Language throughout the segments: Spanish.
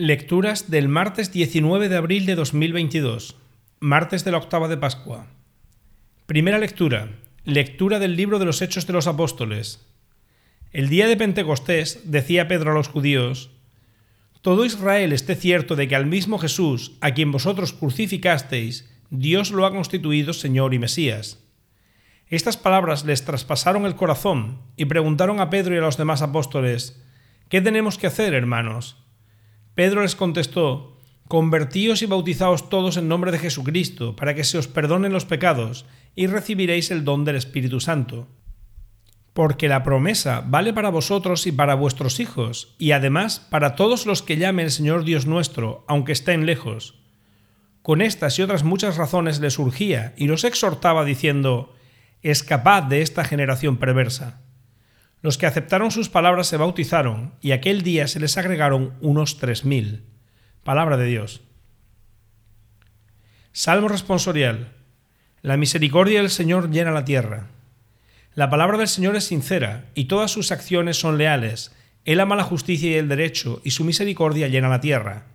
Lecturas del martes 19 de abril de 2022, martes de la octava de Pascua. Primera lectura. Lectura del libro de los Hechos de los Apóstoles. El día de Pentecostés decía Pedro a los judíos, Todo Israel esté cierto de que al mismo Jesús, a quien vosotros crucificasteis, Dios lo ha constituido Señor y Mesías. Estas palabras les traspasaron el corazón y preguntaron a Pedro y a los demás apóstoles, ¿Qué tenemos que hacer, hermanos? Pedro les contestó, Convertíos y bautizaos todos en nombre de Jesucristo, para que se os perdonen los pecados, y recibiréis el don del Espíritu Santo. Porque la promesa vale para vosotros y para vuestros hijos, y además para todos los que llamen el Señor Dios nuestro, aunque estén lejos. Con estas y otras muchas razones les urgía y los exhortaba diciendo, Escapad de esta generación perversa. Los que aceptaron sus palabras se bautizaron, y aquel día se les agregaron unos tres mil. Palabra de Dios. Salmo responsorial. La misericordia del Señor llena la tierra. La palabra del Señor es sincera, y todas sus acciones son leales. Él ama la justicia y el derecho, y su misericordia llena la tierra.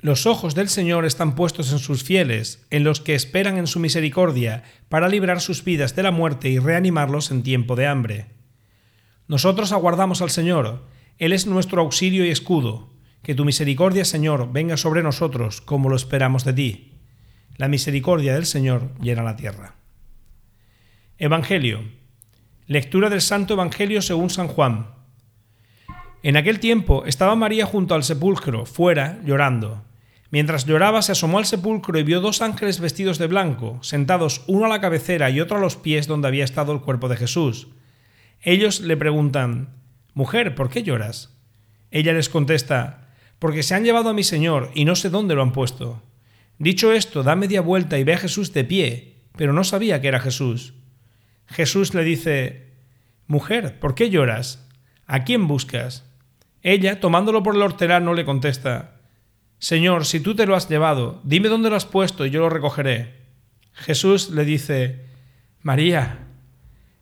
Los ojos del Señor están puestos en sus fieles, en los que esperan en su misericordia, para librar sus vidas de la muerte y reanimarlos en tiempo de hambre. Nosotros aguardamos al Señor, Él es nuestro auxilio y escudo. Que tu misericordia, Señor, venga sobre nosotros como lo esperamos de ti. La misericordia del Señor llena la tierra. Evangelio. Lectura del Santo Evangelio según San Juan. En aquel tiempo estaba María junto al sepulcro, fuera, llorando. Mientras lloraba se asomó al sepulcro y vio dos ángeles vestidos de blanco, sentados uno a la cabecera y otro a los pies donde había estado el cuerpo de Jesús ellos le preguntan, Mujer, ¿por qué lloras? Ella les contesta, Porque se han llevado a mi Señor y no sé dónde lo han puesto. Dicho esto, da media vuelta y ve a Jesús de pie, pero no sabía que era Jesús. Jesús le dice, Mujer, ¿por qué lloras? ¿A quién buscas? Ella, tomándolo por el hortelano, le contesta, Señor, si tú te lo has llevado, dime dónde lo has puesto y yo lo recogeré. Jesús le dice, María.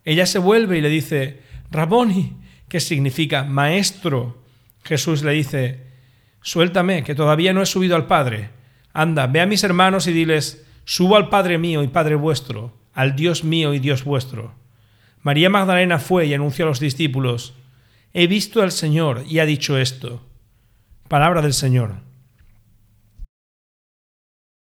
Ella se vuelve y le dice, Raboni, que significa maestro. Jesús le dice, suéltame, que todavía no he subido al Padre. Anda, ve a mis hermanos y diles, subo al Padre mío y Padre vuestro, al Dios mío y Dios vuestro. María Magdalena fue y anunció a los discípulos, he visto al Señor y ha dicho esto. Palabra del Señor.